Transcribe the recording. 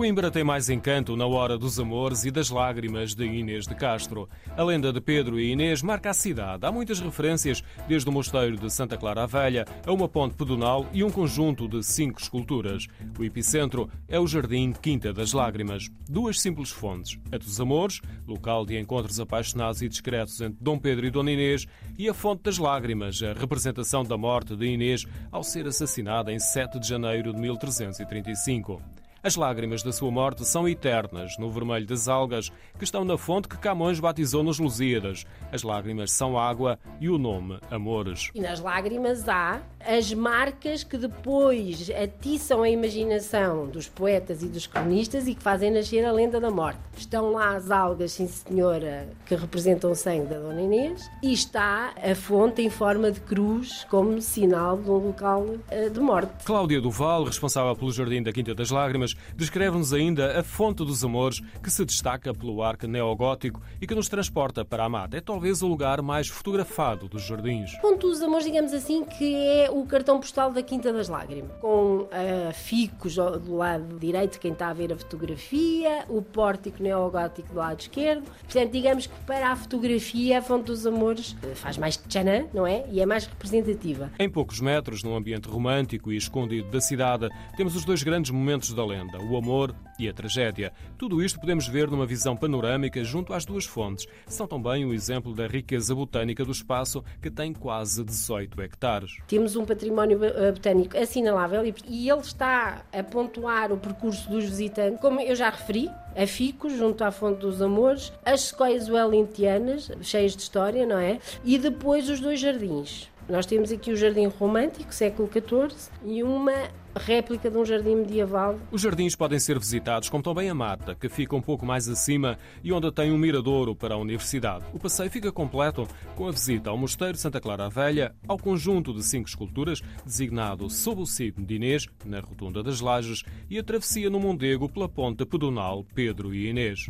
Coimbra tem mais encanto na hora dos amores e das lágrimas de Inês de Castro. A lenda de Pedro e Inês marca a cidade. Há muitas referências, desde o mosteiro de Santa Clara a Velha a uma ponte pedonal e um conjunto de cinco esculturas. O epicentro é o Jardim Quinta das Lágrimas. Duas simples fontes: a dos amores, local de encontros apaixonados e discretos entre Dom Pedro e Dona Inês, e a Fonte das Lágrimas, a representação da morte de Inês ao ser assassinada em 7 de janeiro de 1335. As lágrimas da sua morte são eternas no vermelho das algas que estão na fonte que Camões batizou nos Lusíadas. As lágrimas são água e o nome Amores. E nas lágrimas há as marcas que depois atiçam a imaginação dos poetas e dos cronistas e que fazem nascer a lenda da morte. Estão lá as algas, sim senhora, que representam o sangue da Dona Inês e está a fonte em forma de cruz como sinal de um local eh, de morte. Cláudia Duval, responsável pelo Jardim da Quinta das Lágrimas, descreve-nos ainda a fonte dos amores que se destaca pelo arco neogótico e que nos transporta para a mata. É talvez o lugar mais fotografado dos jardins. Fonte dos amores, digamos assim, que é o cartão postal da Quinta das Lágrimas, com uh, ficos do lado direito, quem está a ver a fotografia, o pórtico neogótico do lado esquerdo. Portanto, digamos que para a fotografia a fonte dos amores eh, faz mais tchanã, não é? E é mais representativa. Em poucos metros, num ambiente romântico e escondido da cidade, temos os dois grandes momentos da lenda o amor e a tragédia. Tudo isto podemos ver numa visão panorâmica junto às duas fontes. São também o exemplo da riqueza botânica do espaço, que tem quase 18 hectares. Temos um património eh, botânico assinalável e ele está a pontuar o percurso dos visitantes, como eu já referi, a Ficos, junto à Fonte dos Amores, as sequoias wellingtianas, cheias de história, não é? E depois os dois jardins. Nós temos aqui o Jardim Romântico, século XIV, e uma réplica de um jardim medieval. Os jardins podem ser visitados, como também a mata, que fica um pouco mais acima e onde tem um miradouro para a universidade. O passeio fica completo com a visita ao Mosteiro de Santa Clara Velha, ao conjunto de cinco esculturas, designado sob o signo de Inês, na Rotunda das Lajes, e a travessia no Mondego pela ponta pedonal Pedro e Inês.